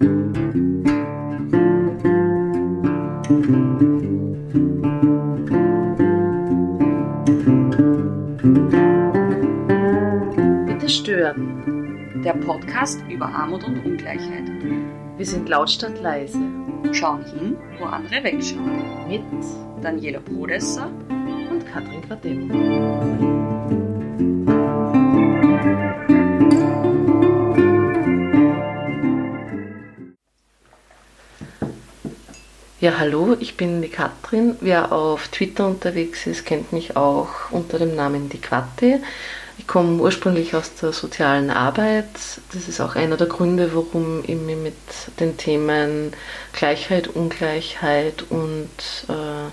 Bitte stören. Der Podcast über Armut und Ungleichheit. Wir sind lautstark leise. Schauen hin, wo andere wegschauen. Mit Daniela Brodesser und Katrin Quadem. Ja, hallo, ich bin die Katrin. Wer auf Twitter unterwegs ist, kennt mich auch unter dem Namen die Quatte. Ich komme ursprünglich aus der sozialen Arbeit. Das ist auch einer der Gründe, warum ich mich mit den Themen Gleichheit, Ungleichheit und äh,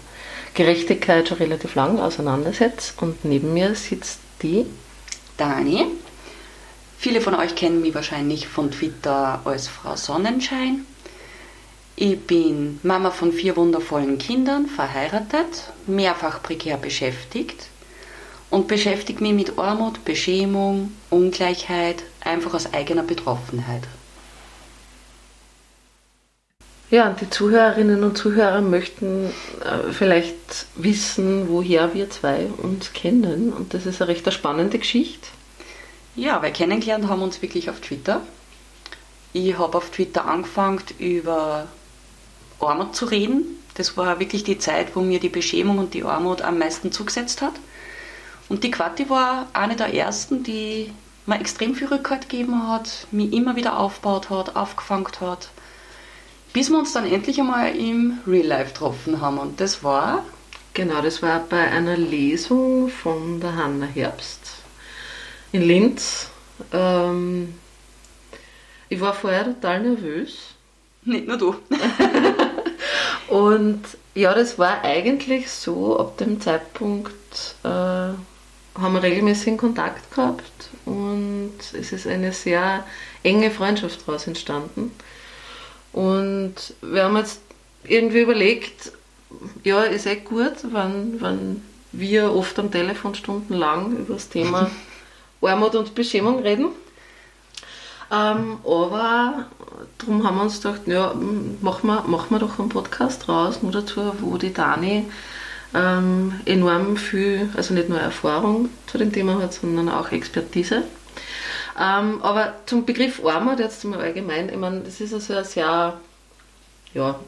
Gerechtigkeit schon relativ lang auseinandersetze. Und neben mir sitzt die Dani. Viele von euch kennen mich wahrscheinlich von Twitter als Frau Sonnenschein. Ich bin Mama von vier wundervollen Kindern, verheiratet, mehrfach prekär beschäftigt und beschäftige mich mit Armut, Beschämung, Ungleichheit, einfach aus eigener Betroffenheit. Ja, und die Zuhörerinnen und Zuhörer möchten äh, vielleicht wissen, woher wir zwei uns kennen. Und das ist eine recht spannende Geschichte. Ja, weil kennengelernt haben wir uns wirklich auf Twitter. Ich habe auf Twitter angefangen, über Armut zu reden. Das war wirklich die Zeit, wo mir die Beschämung und die Armut am meisten zugesetzt hat. Und die Quatti war eine der ersten, die mir extrem viel Rückhalt gegeben hat, mich immer wieder aufgebaut hat, aufgefangen hat, bis wir uns dann endlich einmal im Real Life getroffen haben. Und das war. Genau, das war bei einer Lesung von der Hanna Herbst in Linz. Ähm, ich war vorher total nervös. Nicht nur du. Und ja, das war eigentlich so, ab dem Zeitpunkt äh, haben wir regelmäßig Kontakt gehabt und es ist eine sehr enge Freundschaft daraus entstanden. Und wir haben jetzt irgendwie überlegt, ja, ist echt gut, wenn, wenn wir oft am Telefon stundenlang über das Thema Armut und Beschämung reden. Ähm, aber darum haben wir uns gedacht, ja, machen wir, machen wir doch einen Podcast raus, nur dazu, wo die Dani ähm, enorm viel, also nicht nur Erfahrung zu dem Thema hat, sondern auch Expertise. Ähm, aber zum Begriff Armut jetzt mal allgemein, ich meine, das ist also ein sehr ja,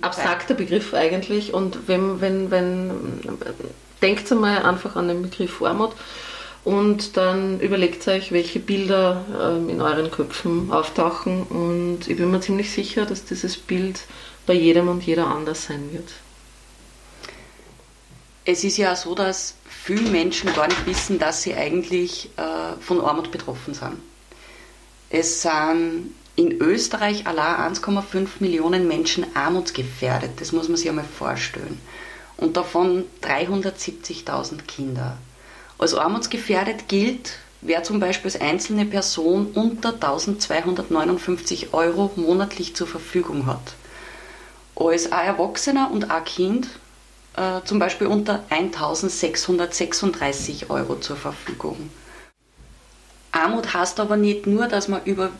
abstrakter Begriff eigentlich und wenn, wenn, wenn denkt einmal einfach an den Begriff Armut und dann überlegt euch, welche Bilder ähm, in euren Köpfen auftauchen und ich bin mir ziemlich sicher, dass dieses Bild bei jedem und jeder anders sein wird. Es ist ja so, dass viele Menschen gar nicht wissen, dass sie eigentlich äh, von Armut betroffen sind. Es sind in Österreich allein 1,5 Millionen Menschen armutsgefährdet. Das muss man sich einmal vorstellen. Und davon 370.000 Kinder. Als armutsgefährdet gilt, wer zum Beispiel als einzelne Person unter 1259 Euro monatlich zur Verfügung hat. Als ein Erwachsener und ein Kind äh, zum Beispiel unter 1636 Euro zur Verfügung. Armut heißt aber nicht nur, dass man über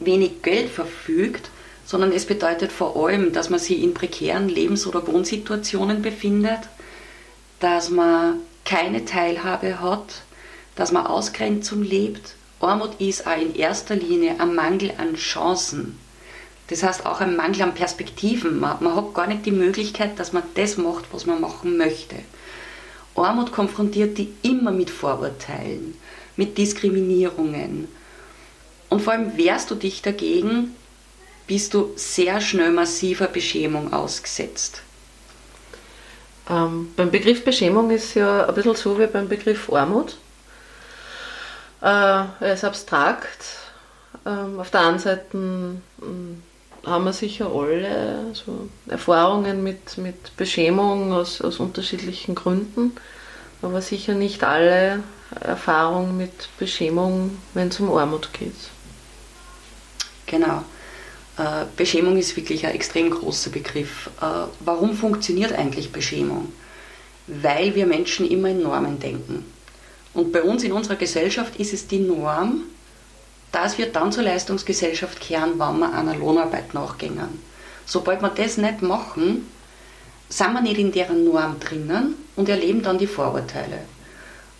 wenig Geld verfügt, sondern es bedeutet vor allem, dass man sich in prekären Lebens- oder Wohnsituationen befindet, dass man keine Teilhabe hat, dass man Ausgrenzung lebt. Armut ist auch in erster Linie ein Mangel an Chancen. Das heißt auch ein Mangel an Perspektiven. Man, man hat gar nicht die Möglichkeit, dass man das macht, was man machen möchte. Armut konfrontiert die immer mit Vorurteilen, mit Diskriminierungen. Und vor allem wehrst du dich dagegen, bist du sehr schnell massiver Beschämung ausgesetzt. Ähm, beim Begriff Beschämung ist ja ein bisschen so wie beim Begriff Armut. Äh, er ist abstrakt. Ähm, auf der einen Seite mm, haben wir sicher alle so Erfahrungen mit, mit Beschämung aus, aus unterschiedlichen Gründen, aber sicher nicht alle Erfahrungen mit Beschämung, wenn es um Armut geht. Genau. Äh, Beschämung ist wirklich ein extrem großer Begriff. Äh, warum funktioniert eigentlich Beschämung? Weil wir Menschen immer in Normen denken. Und bei uns in unserer Gesellschaft ist es die Norm, dass wir dann zur Leistungsgesellschaft kehren, wenn wir einer Lohnarbeit nachgehen. Sobald wir das nicht machen, sind wir nicht in deren Norm drinnen und erleben dann die Vorurteile.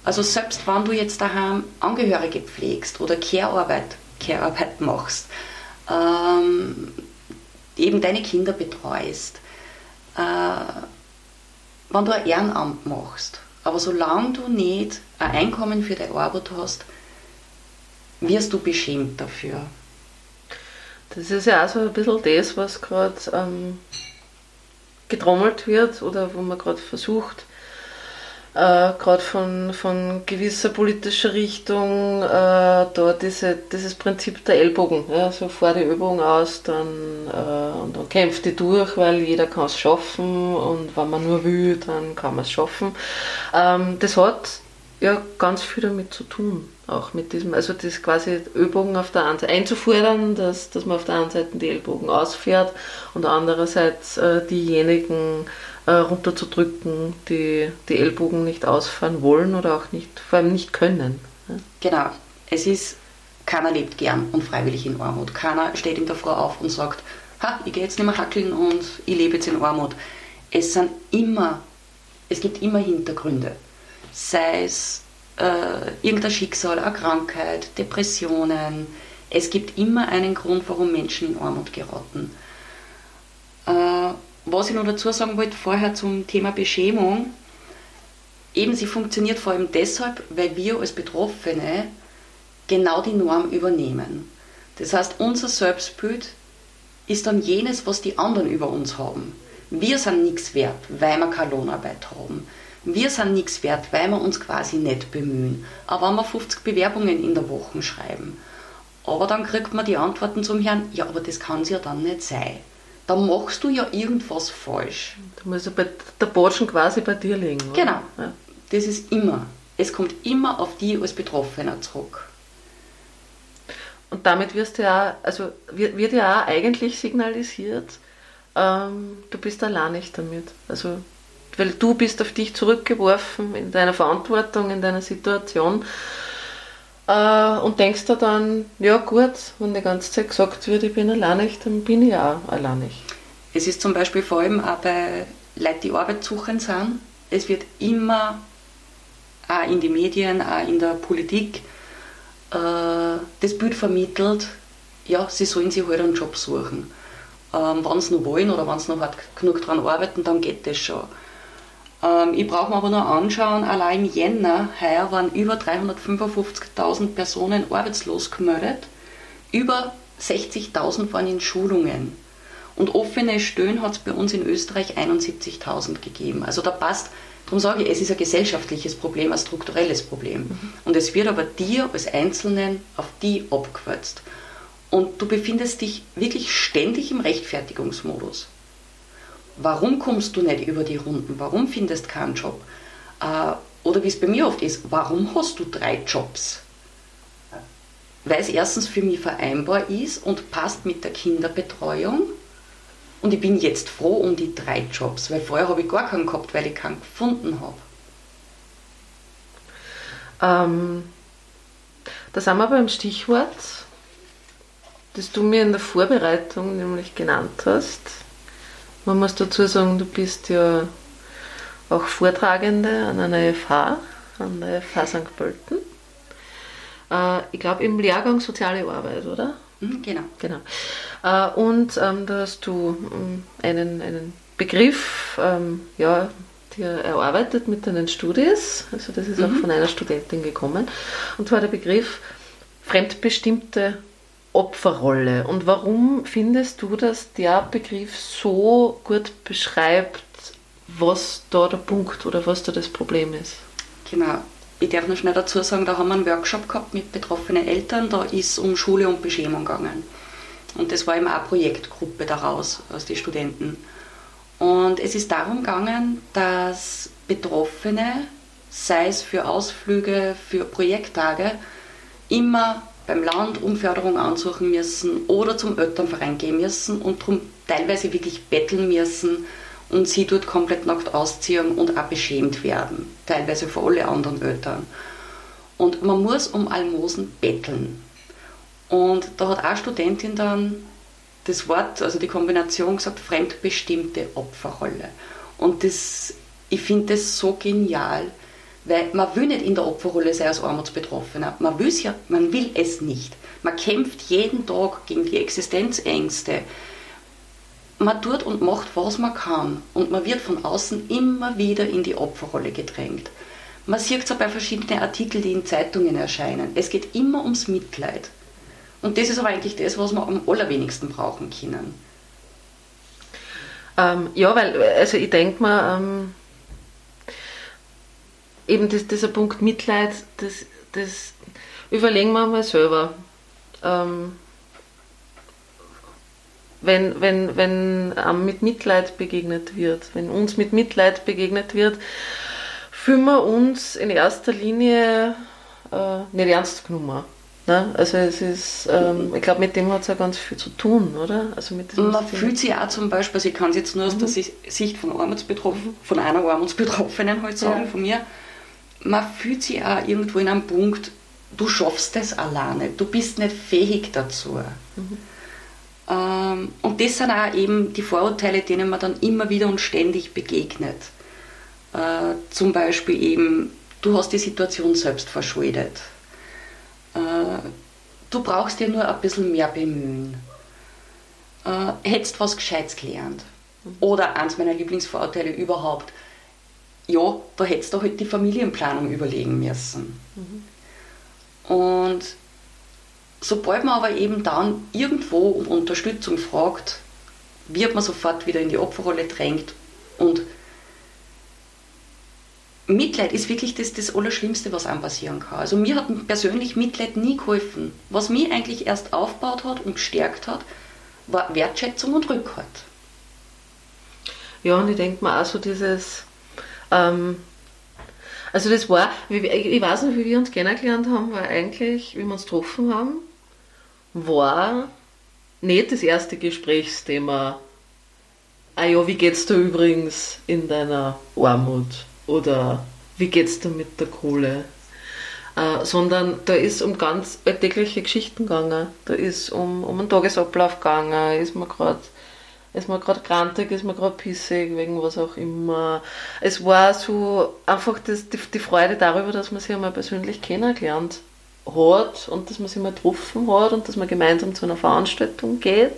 Also selbst wenn du jetzt daheim Angehörige pflegst oder Care-Arbeit, Care-Arbeit machst, ähm, eben deine Kinder betreust, äh, wenn du ein Ehrenamt machst, aber solange du nicht ein Einkommen für deine Arbeit hast, wirst du beschämt dafür. Das ist ja auch so ein bisschen das, was gerade ähm, getrommelt wird oder wo man gerade versucht, äh, gerade von, von gewisser politischer Richtung, äh, da diese, dieses Prinzip der Ellbogen, ja, so vor die Übung aus, dann, äh, und dann kämpft die durch, weil jeder kann es schaffen und wenn man nur will, dann kann man es schaffen. Ähm, das hat ja ganz viel damit zu tun, auch mit diesem, also das quasi Ellbogen auf der einen Seite einzufordern, dass, dass man auf der einen Seite die Ellbogen ausfährt und andererseits äh, diejenigen, äh, runterzudrücken, die die Ellbogen nicht ausfahren wollen oder auch nicht, vor allem nicht können. Ja. Genau. Es ist, keiner lebt gern und freiwillig in Armut. Keiner steht in der Früh auf und sagt, ha, ich gehe jetzt nicht mehr hackeln und ich lebe jetzt in Armut. Es sind immer, es gibt immer Hintergründe. Sei es äh, irgendein Schicksal, eine Krankheit, Depressionen. Es gibt immer einen Grund, warum Menschen in Armut geraten. Äh, was ich noch dazu sagen wollte, vorher zum Thema Beschämung, eben sie funktioniert vor allem deshalb, weil wir als Betroffene genau die Norm übernehmen. Das heißt, unser Selbstbild ist dann jenes, was die anderen über uns haben. Wir sind nichts wert, weil wir keine Lohnarbeit haben. Wir sind nichts wert, weil wir uns quasi nicht bemühen. Aber wenn wir 50 Bewerbungen in der Woche schreiben, aber dann kriegt man die Antworten zum Herrn, ja, aber das kann es ja dann nicht sein dann machst du ja irgendwas falsch. Da muss ja bei der Botschen quasi bei dir liegen. Oder? Genau. Ja. Das ist immer. Es kommt immer auf die als Betroffener zurück. Und damit wirst du ja, also wird ja auch eigentlich signalisiert, ähm, du bist allein nicht damit. Also, weil du bist auf dich zurückgeworfen in deiner Verantwortung, in deiner Situation äh, und denkst du dann, ja gut, wenn die ganze Zeit gesagt wird, ich bin alleinig, dann bin ich auch alleinig. Es ist zum Beispiel vor allem auch bei Leuten, die Arbeit suchen sind, es wird immer auch in die Medien, auch in der Politik äh, das Bild vermittelt, ja, sie sollen sich halt einen Job suchen. Ähm, wenn sie noch wollen oder wenn sie noch hart genug daran arbeiten, dann geht das schon. Ähm, ich brauche mir aber nur anschauen, allein im Jänner heuer waren über 355.000 Personen arbeitslos gemeldet, über 60.000 waren in Schulungen. Und offene Stellen hat es bei uns in Österreich 71.000 gegeben. Also da passt, darum sage ich, es ist ein gesellschaftliches Problem, ein strukturelles Problem. Mhm. Und es wird aber dir als Einzelnen auf die abgewälzt. Und du befindest dich wirklich ständig im Rechtfertigungsmodus. Warum kommst du nicht über die Runden? Warum findest keinen Job? Äh, oder wie es bei mir oft ist, warum hast du drei Jobs? Weil es erstens für mich vereinbar ist und passt mit der Kinderbetreuung. Und ich bin jetzt froh um die drei Jobs, weil vorher habe ich gar keinen gehabt, weil ich keinen gefunden habe. Ähm, da sind wir beim Stichwort, das du mir in der Vorbereitung nämlich genannt hast. Man muss dazu sagen, du bist ja auch Vortragende an einer FH, an der FH St. Pölten. Äh, ich glaube im Lehrgang Soziale Arbeit, oder? Mhm, genau. genau. Äh, und ähm, da hast du ähm, einen, einen Begriff ähm, ja, dir erarbeitet mit deinen Studis. Also das ist mhm. auch von einer Studentin gekommen. Und zwar der Begriff fremdbestimmte Opferrolle. Und warum findest du, dass der Begriff so gut beschreibt, was da der Punkt oder was da das Problem ist? Genau. Ich darf noch schnell dazu sagen, da haben wir einen Workshop gehabt mit betroffenen Eltern, da ist es um Schule und Beschämung gegangen. Und das war eben auch eine Projektgruppe daraus, aus den Studenten. Und es ist darum gegangen, dass Betroffene, sei es für Ausflüge, für Projekttage, immer beim Land um Förderung ansuchen müssen oder zum Elternverein gehen müssen und darum teilweise wirklich betteln müssen und sie dort komplett nackt ausziehen und auch beschämt werden, teilweise für alle anderen Eltern. Und man muss um Almosen betteln. Und da hat eine Studentin dann das Wort, also die Kombination gesagt, fremdbestimmte Opferrolle. Und das, ich finde das so genial, weil man will nicht in der Opferrolle sein als Armutsbetroffener. Man, will's ja, man will es nicht. Man kämpft jeden Tag gegen die Existenzängste. Man tut und macht, was man kann. Und man wird von außen immer wieder in die Opferrolle gedrängt. Man sieht es auch bei verschiedenen Artikeln, die in Zeitungen erscheinen. Es geht immer ums Mitleid. Und das ist aber eigentlich das, was wir am allerwenigsten brauchen können. Ähm, ja, weil, also ich denke mal, ähm, eben das, dieser Punkt Mitleid, das, das überlegen wir mal selber. Ähm, wenn, wenn, wenn ähm, mit Mitleid begegnet wird, wenn uns mit Mitleid begegnet wird, fühlen wir uns in erster Linie äh, nicht ernst genommen. Ne? Also es ist, ähm, ich glaube, mit dem hat es ja ganz viel zu tun, oder? Also mit Man fühlt sich auch zum Beispiel, also ich kann es jetzt nur aus mhm. der Sicht von Armutsbetroffenen, von einer Armutsbetroffenen halt sagen, ja. von mir, man fühlt sich auch irgendwo in einem Punkt, du schaffst es alleine, du bist nicht fähig dazu. Mhm. Ähm, und das sind auch eben die Vorurteile, denen man dann immer wieder und ständig begegnet. Äh, zum Beispiel eben, du hast die Situation selbst verschuldet äh, du brauchst dir nur ein bisschen mehr bemühen. Äh, hättest was Gescheites gelernt. Mhm. Oder eins meiner Lieblingsvorurteile überhaupt, ja, da hättest du halt die Familienplanung überlegen müssen. Mhm. Und sobald man aber eben dann irgendwo um Unterstützung fragt, wird man sofort wieder in die Opferrolle drängt und Mitleid ist wirklich das, das Allerschlimmste, was einem passieren kann. Also mir hat persönlich Mitleid nie geholfen. Was mich eigentlich erst aufgebaut hat und gestärkt hat, war Wertschätzung und Rückhalt. Ja, und ich denke mir auch so dieses, ähm, also das war, ich weiß nicht, wie wir uns kennengelernt haben, war eigentlich, wie wir uns getroffen haben, war nicht das erste Gesprächsthema, ah ja, wie geht's dir übrigens in deiner Armut? oder wie geht's dir mit der Kohle? Äh, sondern da ist um ganz alltägliche Geschichten gegangen. Da ist um, um einen Tagesablauf gegangen, ist man gerade ist man gerade krantig, ist man gerade pissig, wegen was auch immer. Es war so einfach das, die, die Freude darüber, dass man sich einmal persönlich kennengelernt hat und dass man sich mal getroffen hat und dass man gemeinsam zu einer Veranstaltung geht.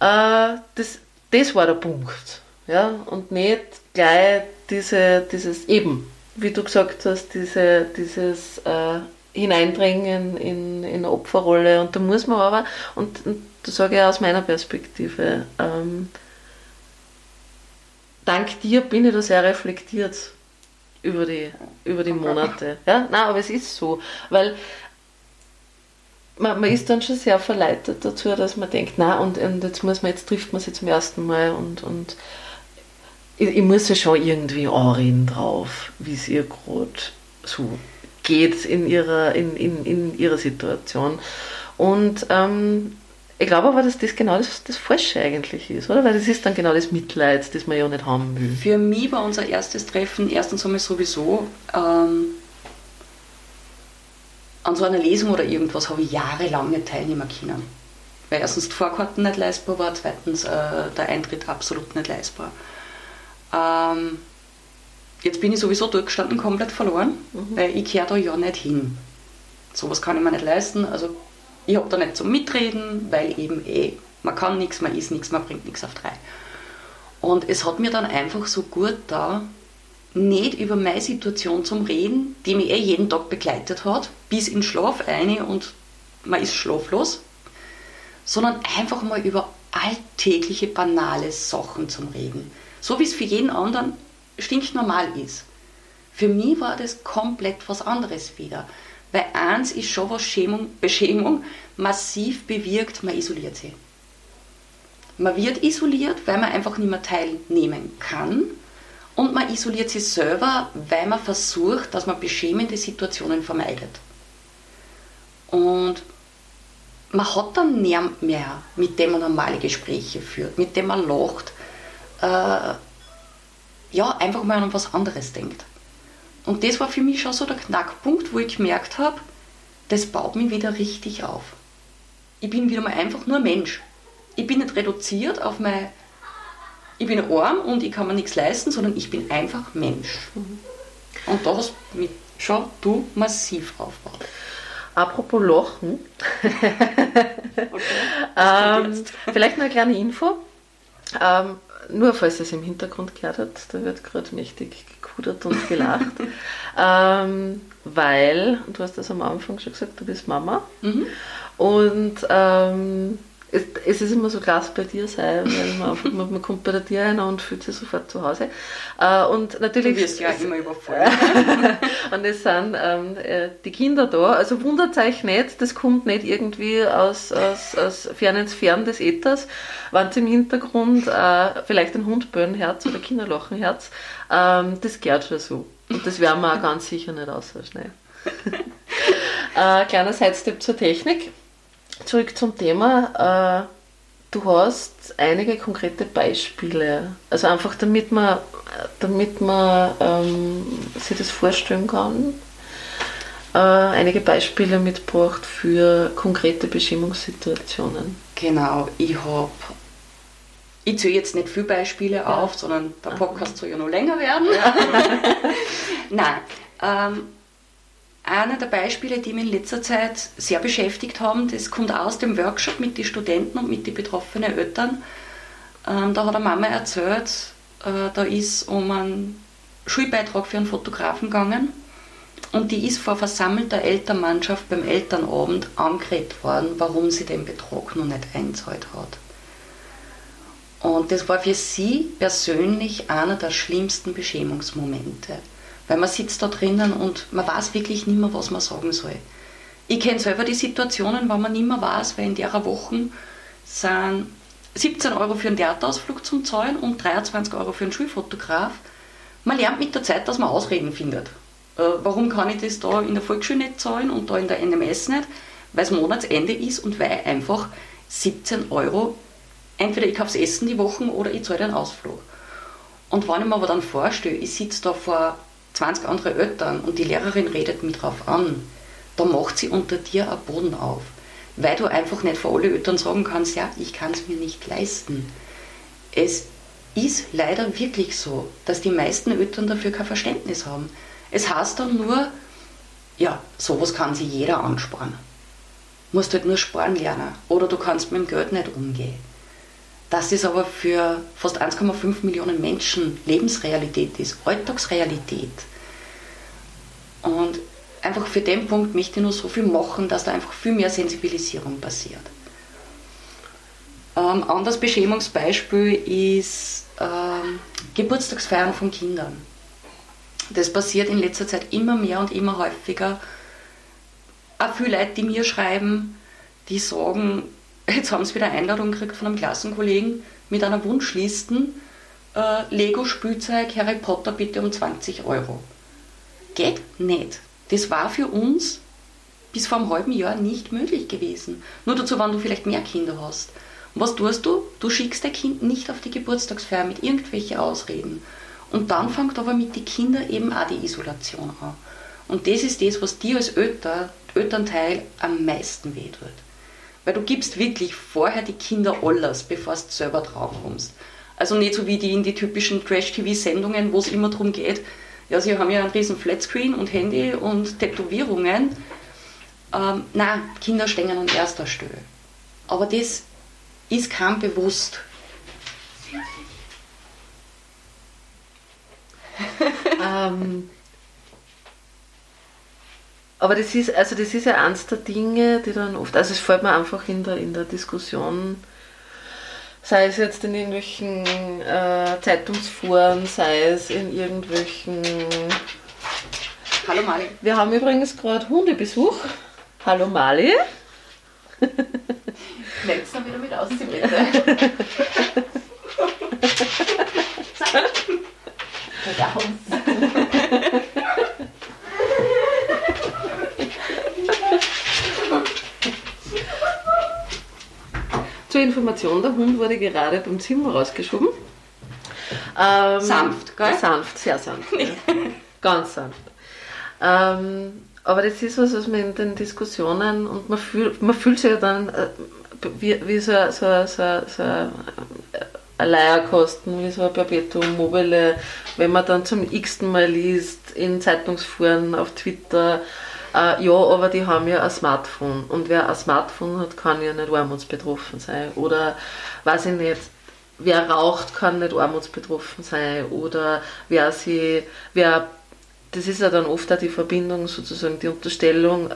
Äh, das, das war der Punkt. Ja? Und nicht gleich diese, dieses eben, wie du gesagt hast, diese, dieses äh, Hineindrängen in, in eine Opferrolle. Und da muss man aber, und, und das sage ich aus meiner Perspektive, ähm, dank dir bin ich da sehr reflektiert über die, über die Monate. Ja? Nein, aber es ist so, weil man, man ist dann schon sehr verleitet dazu, dass man denkt, na und, und jetzt muss man, jetzt trifft man sie zum ersten Mal und, und ich, ich muss ja schon irgendwie anreden drauf, wie es ihr gerade so geht in ihrer, in, in, in ihrer Situation. Und ähm, ich glaube aber, dass das genau das, das Falsche eigentlich ist, oder? Weil das ist dann genau das Mitleid, das man ja nicht haben will. Für mich war unser erstes Treffen erstens einmal sowieso ähm, an so einer Lesung oder irgendwas habe ich jahrelang nicht teilnehmen können. Weil erstens die Vorkarten nicht leistbar war, zweitens äh, der Eintritt absolut nicht leistbar. Ähm, jetzt bin ich sowieso durchgestanden, komplett verloren, mhm. weil ich kehre da ja nicht hin. Sowas kann ich mir nicht leisten. Also ich habe da nicht zum Mitreden, weil eben eh, man kann nichts, man isst nichts, man bringt nichts auf drei. Und es hat mir dann einfach so gut da, nicht über meine Situation zum Reden, die mich eh jeden Tag begleitet hat, bis in Schlaf eine und man ist schlaflos, sondern einfach mal über alltägliche, banale Sachen zum Reden. So wie es für jeden anderen stinknormal ist. Für mich war das komplett was anderes wieder. Weil eins ist schon, was Schämung, Beschämung massiv bewirkt, man isoliert sich. Man wird isoliert, weil man einfach nicht mehr teilnehmen kann. Und man isoliert sich selber, weil man versucht, dass man beschämende Situationen vermeidet. Und man hat dann niemand mehr, mit dem man normale Gespräche führt, mit dem man lacht, äh, ja, einfach mal an was anderes denkt. Und das war für mich schon so der Knackpunkt, wo ich gemerkt habe, das baut mich wieder richtig auf. Ich bin wieder mal einfach nur Mensch. Ich bin nicht reduziert auf mein, ich bin arm und ich kann mir nichts leisten, sondern ich bin einfach Mensch. Mhm. Und da hast mich schon du massiv aufgebaut. Apropos Lochen. okay, ähm, vielleicht noch eine kleine Info. Ähm, nur falls ihr es im Hintergrund gehört habt, da wird gerade mächtig gekudert und gelacht. ähm, weil, du hast das am Anfang schon gesagt, du bist Mama. Mhm. Und ähm, es, es, ist immer so klasse bei dir sein, weil man, einfach, man, man, kommt bei dir rein und fühlt sich sofort zu Hause. Äh, und natürlich. Du wirst ja immer überfallen. und es sind ähm, äh, die Kinder da. Also wundert euch nicht, das kommt nicht irgendwie aus, aus, aus fernen Sphären des Äthers. Wenn im Hintergrund äh, vielleicht ein Hundböhnenherz oder Kinderlochenherz, ähm, das gehört schon so. Und das werden wir auch ganz sicher nicht aus so schnell. äh, kleiner Sidestep zur Technik zurück zum Thema. Äh, du hast einige konkrete Beispiele. Also einfach damit man, damit man ähm, sich das vorstellen kann. Äh, einige Beispiele mitgebracht für konkrete Bestimmungssituationen. Genau, ich habe ich zähle jetzt nicht viele Beispiele ja. auf, sondern der Podcast soll ja noch länger werden. Ja. Nein, ähm, einer der Beispiele, die mich in letzter Zeit sehr beschäftigt haben, das kommt aus dem Workshop mit den Studenten und mit den betroffenen Eltern. Ähm, da hat eine Mama erzählt, äh, da ist um einen Schulbeitrag für einen Fotografen gegangen und die ist vor versammelter Elternmannschaft beim Elternabend angeredet worden, warum sie den Betrag noch nicht einzahlt hat. Und das war für sie persönlich einer der schlimmsten Beschämungsmomente. Weil man sitzt da drinnen und man weiß wirklich nicht mehr, was man sagen soll. Ich kenne selber die Situationen, wo man nicht mehr weiß, weil in der Woche sind 17 Euro für einen Theaterausflug zum Zahlen und 23 Euro für einen Schulfotograf. Man lernt mit der Zeit, dass man Ausreden findet. Äh, warum kann ich das da in der Volksschule nicht zahlen und da in der NMS nicht? Weil es Monatsende ist und weil einfach 17 Euro, entweder ich kaufe Essen die Wochen oder ich zahle den Ausflug. Und wenn ich mir aber dann vorstelle, ich sitze da vor 20 andere Eltern und die Lehrerin redet mich drauf an, da macht sie unter dir einen Boden auf. Weil du einfach nicht für alle Eltern sagen kannst, ja, ich kann es mir nicht leisten. Es ist leider wirklich so, dass die meisten Eltern dafür kein Verständnis haben. Es heißt dann nur, ja, sowas kann sich jeder ansparen. Musst halt nur sparen lernen. Oder du kannst mit dem Geld nicht umgehen. Dass es aber für fast 1,5 Millionen Menschen Lebensrealität ist, Alltagsrealität. Und einfach für den Punkt möchte ich nur so viel machen, dass da einfach viel mehr Sensibilisierung passiert. Ähm, anderes Beschämungsbeispiel ist ähm, Geburtstagsfeiern von Kindern. Das passiert in letzter Zeit immer mehr und immer häufiger. Auch viele Leute, die mir schreiben, die sagen, Jetzt haben sie wieder Einladung gekriegt von einem Klassenkollegen mit einer Wunschliste. Äh, Lego-Spielzeug Harry Potter bitte um 20 Euro. Geht nicht. Das war für uns bis vor einem halben Jahr nicht möglich gewesen. Nur dazu, wenn du vielleicht mehr Kinder hast. Und was tust du? Du schickst dein Kind nicht auf die Geburtstagsfeier mit irgendwelchen Ausreden. Und dann fängt aber mit den Kindern eben auch die Isolation an. Und das ist das, was dir als Eltern, Elternteil am meisten wehtut. Weil du gibst wirklich vorher die Kinder alles, bevor du selber drauf kommst. Also nicht so wie die in die typischen Trash-TV-Sendungen, wo es immer darum geht, ja, sie haben ja einen riesen Flatscreen und Handy und Tätowierungen. Ähm, nein, Kinder stehen an erster Stelle. Aber das ist kein bewusst. ähm, aber das ist, also das ist ja eins der Dinge, die dann oft, also es fällt mir einfach in der, in der Diskussion, sei es jetzt in irgendwelchen äh, Zeitungsforen, sei es in irgendwelchen. Hallo Mali. Wir haben übrigens gerade Hundebesuch. Hallo Mali. Meldet dann wieder mit aus, bitte. Raus. Zur Information, der Hund wurde gerade beim Zimmer rausgeschoben. Ähm, sanft, gell? Sanft, sehr sanft. Ja. Ganz sanft. Ähm, Aber das ist was, was man in den Diskussionen und man fühlt, man fühlt sich ja dann äh, wie, wie so, so, so, so ein Leierkosten, wie so ein Perpetuum mobile, wenn man dann zum x-ten Mal liest in Zeitungsfuhren, auf Twitter, äh, ja, aber die haben ja ein Smartphone und wer ein Smartphone hat, kann ja nicht armutsbetroffen sein. Oder, weiß ich nicht, wer raucht, kann nicht armutsbetroffen sein. Oder wer sie, wer das ist ja dann oft auch die Verbindung, sozusagen die Unterstellung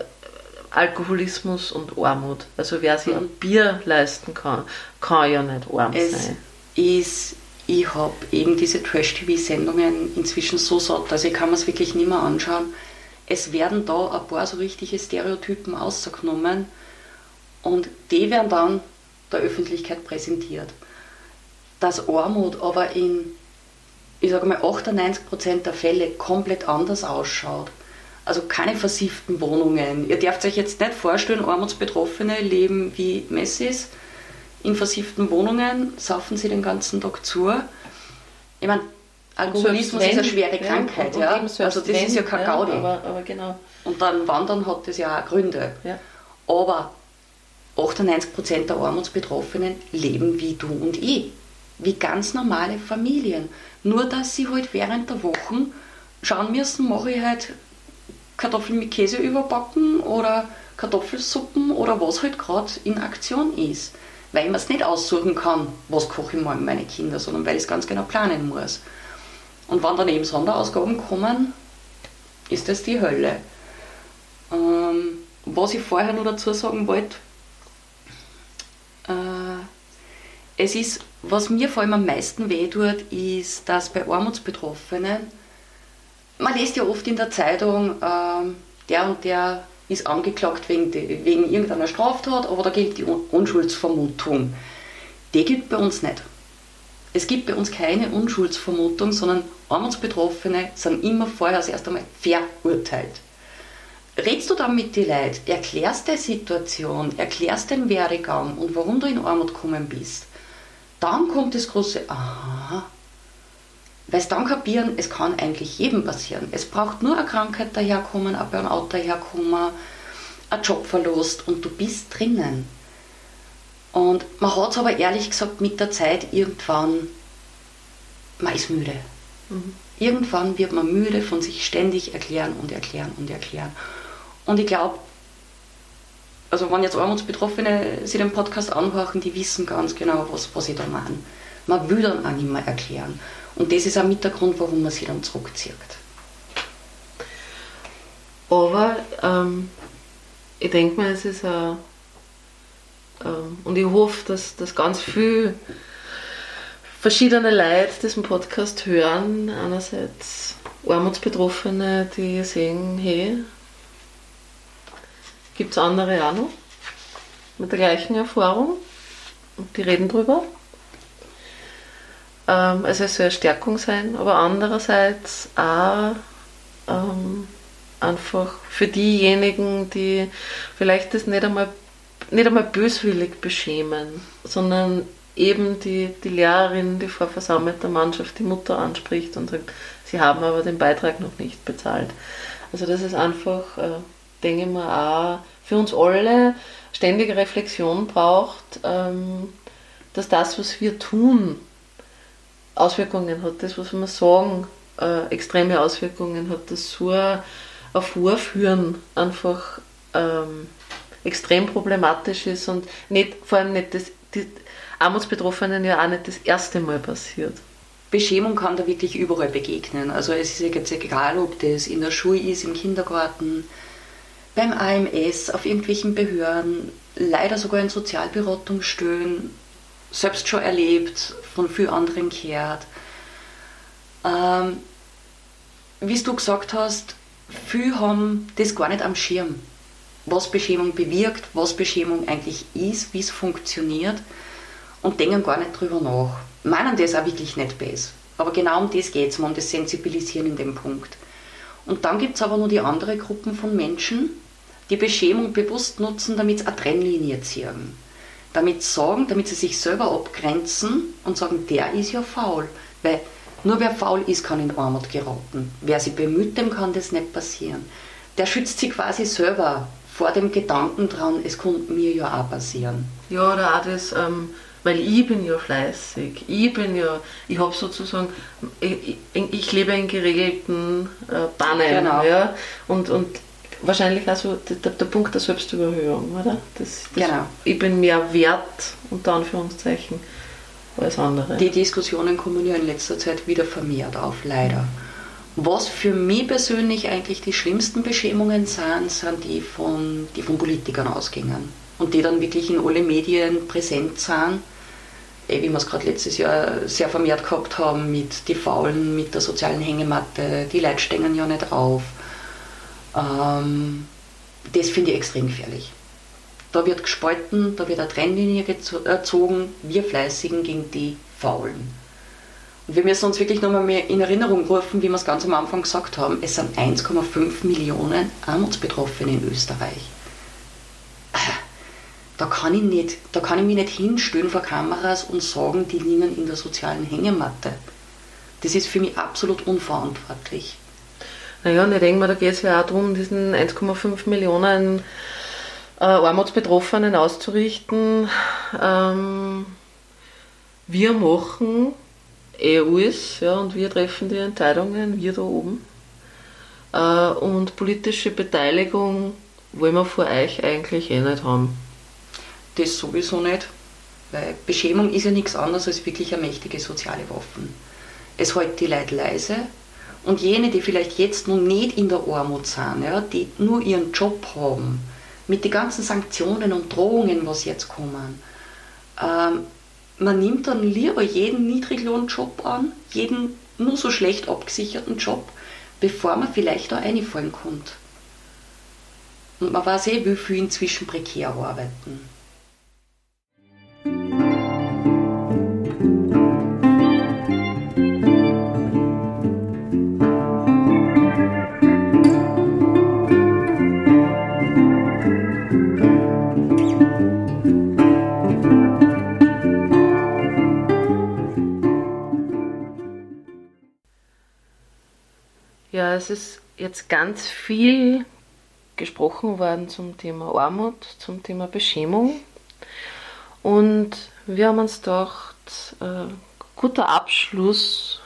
Alkoholismus und Armut. Also wer sich ein Bier leisten kann, kann ja nicht arm es sein. Ist, ich habe eben diese Trash-TV-Sendungen inzwischen so satt, also ich kann mir es wirklich nicht mehr anschauen. Es werden da ein paar so richtige Stereotypen ausgenommen und die werden dann der Öffentlichkeit präsentiert. Dass Armut aber in ich sage mal, 98% der Fälle komplett anders ausschaut. Also keine versifften Wohnungen. Ihr dürft euch jetzt nicht vorstellen, Armutsbetroffene leben wie Messis in versifften Wohnungen, saufen sie den ganzen Tag zu. Ich meine, Alkoholismus ist eine schwere Krankheit, ja. ja. Also das wenn, ist ja kein Gaudi. Ja, aber, aber genau. Und dann Wandern hat das ja auch Gründe. Ja. Aber 98% der Armutsbetroffenen leben wie du und ich. Wie ganz normale Familien. Nur, dass sie halt während der Wochen schauen müssen, mache ich halt Kartoffeln mit Käse überbacken oder Kartoffelsuppen oder was halt gerade in Aktion ist. Weil man es nicht aussuchen kann, was koche ich mal meine Kinder, sondern weil ich es ganz genau planen muss. Und wenn dann eben Sonderausgaben kommen, ist das die Hölle. Ähm, was ich vorher noch dazu sagen wollte, äh, es ist was mir vor allem am meisten wehtut, ist, dass bei Armutsbetroffenen, man liest ja oft in der Zeitung, äh, der und der ist angeklagt wegen, wegen irgendeiner Straftat, aber da gilt die Unschuldsvermutung. Die gilt bei uns nicht. Es gibt bei uns keine Unschuldsvermutung, sondern Armutsbetroffene sind immer vorher erst einmal verurteilt. Redst du dann mit den Leuten, erklärst die Situation, erklärst den Werdegang und warum du in Armut gekommen bist, dann kommt das große Aha. Weil es dann kapieren, es kann eigentlich jedem passieren. Es braucht nur eine Krankheit daherkommen, ein Burnout daherkommen, ein Jobverlust und du bist drinnen. Und man hat es aber ehrlich gesagt mit der Zeit irgendwann, man ist müde. Mhm. Irgendwann wird man müde von sich ständig erklären und erklären und erklären. Und ich glaube, also wenn jetzt Armutsbetroffene sich den Podcast anhören, die wissen ganz genau, was, was ich da meine. Man will dann auch nicht mehr erklären. Und das ist auch mit der Grund, warum man sich dann zurückzieht. Aber ähm, ich denke mal, es ist ein, und ich hoffe, dass, dass ganz viel verschiedene Leute diesen Podcast hören. Einerseits Armutsbetroffene, die sehen, hey, Gibt es andere auch noch mit der gleichen Erfahrung und die reden drüber. Ähm, also es soll eine Stärkung sein, aber andererseits auch ähm, einfach für diejenigen, die vielleicht das nicht einmal, nicht einmal böswillig beschämen, sondern eben die, die Lehrerin, die vor versammelter Mannschaft die Mutter anspricht und sagt, sie haben aber den Beitrag noch nicht bezahlt. Also das ist einfach äh, denke ich mal, auch für uns alle ständige Reflexion braucht, ähm, dass das, was wir tun, Auswirkungen hat, das, was wir sagen, äh, extreme Auswirkungen hat, dass so ein Vorführen einfach ähm, extrem problematisch ist und nicht, vor allem nicht das, die Armutsbetroffenen ja auch nicht das erste Mal passiert. Beschämung kann da wirklich überall begegnen. Also es ist jetzt egal, ob das in der Schule ist, im Kindergarten, beim AMS, auf irgendwelchen Behörden, leider sogar in Sozialberatungsstellen, selbst schon erlebt, von vielen anderen gehört. Ähm, wie du gesagt hast, viele haben das gar nicht am Schirm, was Beschämung bewirkt, was Beschämung eigentlich ist, wie es funktioniert und denken gar nicht drüber nach. Meinen das auch wirklich nicht besser. Aber genau um das geht es, um das Sensibilisieren in dem Punkt. Und dann gibt es aber noch die andere Gruppen von Menschen, die Beschämung bewusst nutzen, damit sie eine Trennlinie ziehen. Damit sagen, damit sie sich selber abgrenzen und sagen, der ist ja faul. Weil nur wer faul ist, kann in Armut geraten. Wer sich bemüht, dem kann das nicht passieren. der schützt sich quasi selber vor dem Gedanken dran, es könnte mir ja auch passieren. Ja, oder auch das, ähm, weil ich bin ja fleißig, ich bin ja, ich habe sozusagen, ich, ich, lebe in geregelten äh, Bahnen, genau. ja, und, und wahrscheinlich also der, der Punkt der Selbstüberhöhung, oder? Das, das, genau. Ich bin mehr wert, unter Anführungszeichen, als andere. Die Diskussionen kommen ja in letzter Zeit wieder vermehrt auf, leider. Was für mich persönlich eigentlich die schlimmsten Beschämungen sind, sind die von, die von Politikern ausgingen. Und die dann wirklich in alle Medien präsent sind wie wir es gerade letztes Jahr sehr vermehrt gehabt haben, mit die Faulen, mit der sozialen Hängematte, die Leute stehen ja nicht auf. Ähm, das finde ich extrem gefährlich. Da wird gespalten, da wird eine Trennlinie erzogen, wir Fleißigen gegen die Faulen. Wir müssen uns wirklich nochmal mehr in Erinnerung rufen, wie wir es ganz am Anfang gesagt haben, es sind 1,5 Millionen Armutsbetroffene in Österreich da kann ich, nicht, da kann ich mich nicht hinstellen vor Kameras und sagen, die liegen in der sozialen Hängematte. Das ist für mich absolut unverantwortlich. Naja, und ich denke mal, da geht es ja auch darum, diesen 1,5 Millionen äh, Armutsbetroffenen auszurichten. Ähm, wir machen eh alles, ja, und wir treffen die Entscheidungen, wir da oben. Äh, und politische Beteiligung wollen wir vor euch eigentlich eh nicht haben das sowieso nicht, weil Beschämung ist ja nichts anderes als wirklich eine mächtige soziale Waffe. Es hält die Leute leise und jene, die vielleicht jetzt noch nicht in der Armut sind, ja, die nur ihren Job haben, mit den ganzen Sanktionen und Drohungen, was jetzt kommen, ähm, man nimmt dann lieber jeden Niedriglohnjob an, jeden nur so schlecht abgesicherten Job, bevor man vielleicht da einfallen kommt. Und man weiß eh, wie viele inzwischen prekär arbeiten. Ja, es ist jetzt ganz viel gesprochen worden zum Thema Armut, zum Thema Beschämung. Und wir haben uns gedacht, äh, guter Abschluss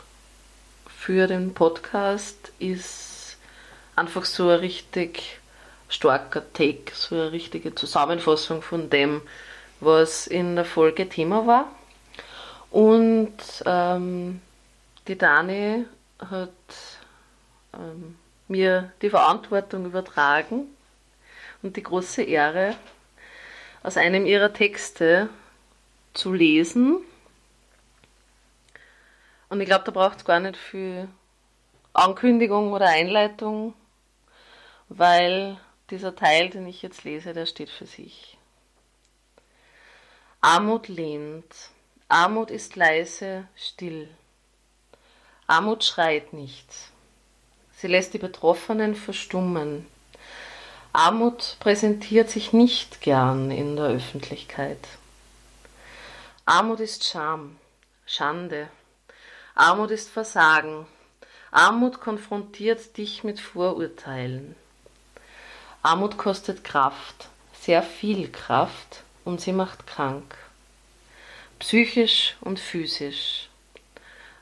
für den Podcast ist einfach so ein richtig starker Take, so eine richtige Zusammenfassung von dem, was in der Folge Thema war. Und ähm, die Dani hat ähm, mir die Verantwortung übertragen und die große Ehre, aus einem ihrer Texte zu lesen. Und ich glaube, da braucht es gar nicht viel Ankündigung oder Einleitung, weil dieser Teil, den ich jetzt lese, der steht für sich. Armut lehnt. Armut ist leise, still. Armut schreit nicht. Sie lässt die Betroffenen verstummen. Armut präsentiert sich nicht gern in der Öffentlichkeit. Armut ist Scham, Schande. Armut ist Versagen. Armut konfrontiert dich mit Vorurteilen. Armut kostet Kraft, sehr viel Kraft und sie macht krank. Psychisch und physisch.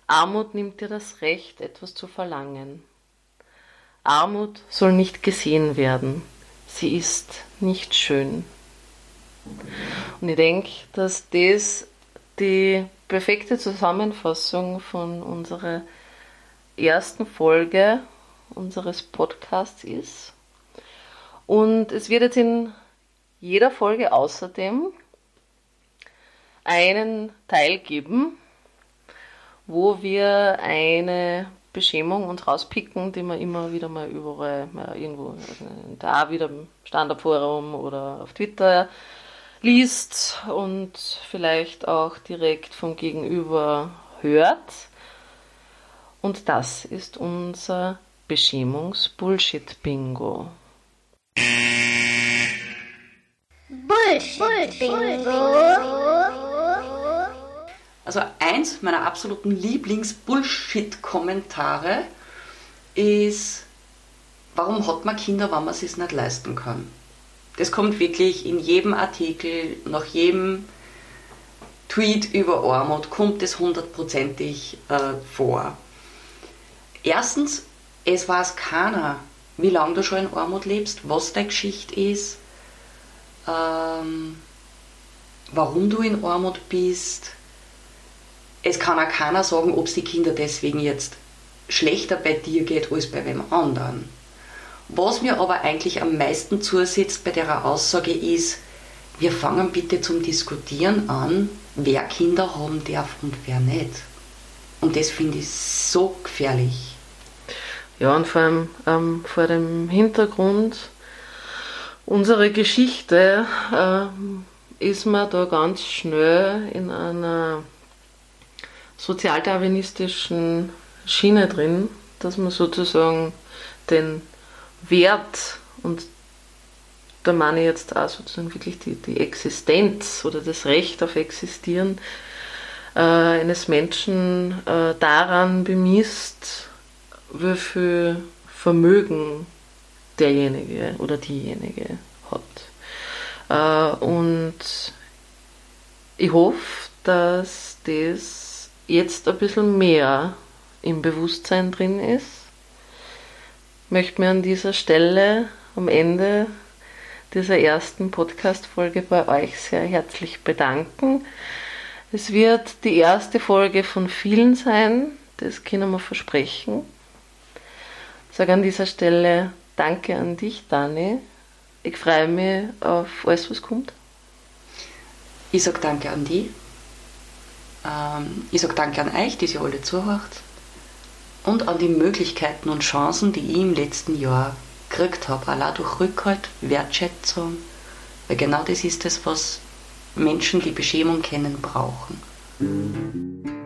Armut nimmt dir das Recht, etwas zu verlangen. Armut soll nicht gesehen werden sie ist nicht schön. Und ich denke, dass das die perfekte Zusammenfassung von unserer ersten Folge unseres Podcasts ist. Und es wird jetzt in jeder Folge außerdem einen Teil geben, wo wir eine Beschämung uns rauspicken, die man immer wieder mal überall mal irgendwo, da wieder im Standardforum oder auf Twitter liest und vielleicht auch direkt vom Gegenüber hört. Und das ist unser Beschämungs-Bullshit-Bingo. Bullshit-Bingo. Also eins meiner absoluten Lieblings-Bullshit-Kommentare ist warum hat man Kinder, wenn man es sich nicht leisten kann? Das kommt wirklich in jedem Artikel, nach jedem Tweet über Armut, kommt es hundertprozentig äh, vor. Erstens, es weiß keiner, wie lange du schon in Armut lebst, was deine Geschichte ist, ähm, warum du in Armut bist. Es kann auch keiner sagen, ob es die Kinder deswegen jetzt schlechter bei dir geht als bei wem anderen. Was mir aber eigentlich am meisten zusetzt bei der Aussage ist, wir fangen bitte zum Diskutieren an, wer Kinder haben darf und wer nicht. Und das finde ich so gefährlich. Ja, und vor allem ähm, vor dem Hintergrund unserer Geschichte äh, ist man da ganz schnell in einer sozialdarwinistischen Schiene drin, dass man sozusagen den Wert und da meine ich jetzt auch sozusagen wirklich die, die Existenz oder das Recht auf Existieren äh, eines Menschen äh, daran bemisst, wie viel Vermögen derjenige oder diejenige hat. Äh, und ich hoffe, dass das jetzt ein bisschen mehr im Bewusstsein drin ist. Möchte mir an dieser Stelle am Ende dieser ersten Podcast-Folge bei euch sehr herzlich bedanken. Es wird die erste Folge von vielen sein, das können wir versprechen. Ich sage an dieser Stelle Danke an dich, Dani. Ich freue mich auf alles, was kommt. Ich sage Danke an dich. Ähm, ich sage Danke an euch, die ihr alle zuhört. Und an die Möglichkeiten und Chancen, die ich im letzten Jahr gekriegt habe, allein durch Rückhalt, Wertschätzung, weil genau das ist es, was Menschen, die Beschämung kennen, brauchen. Musik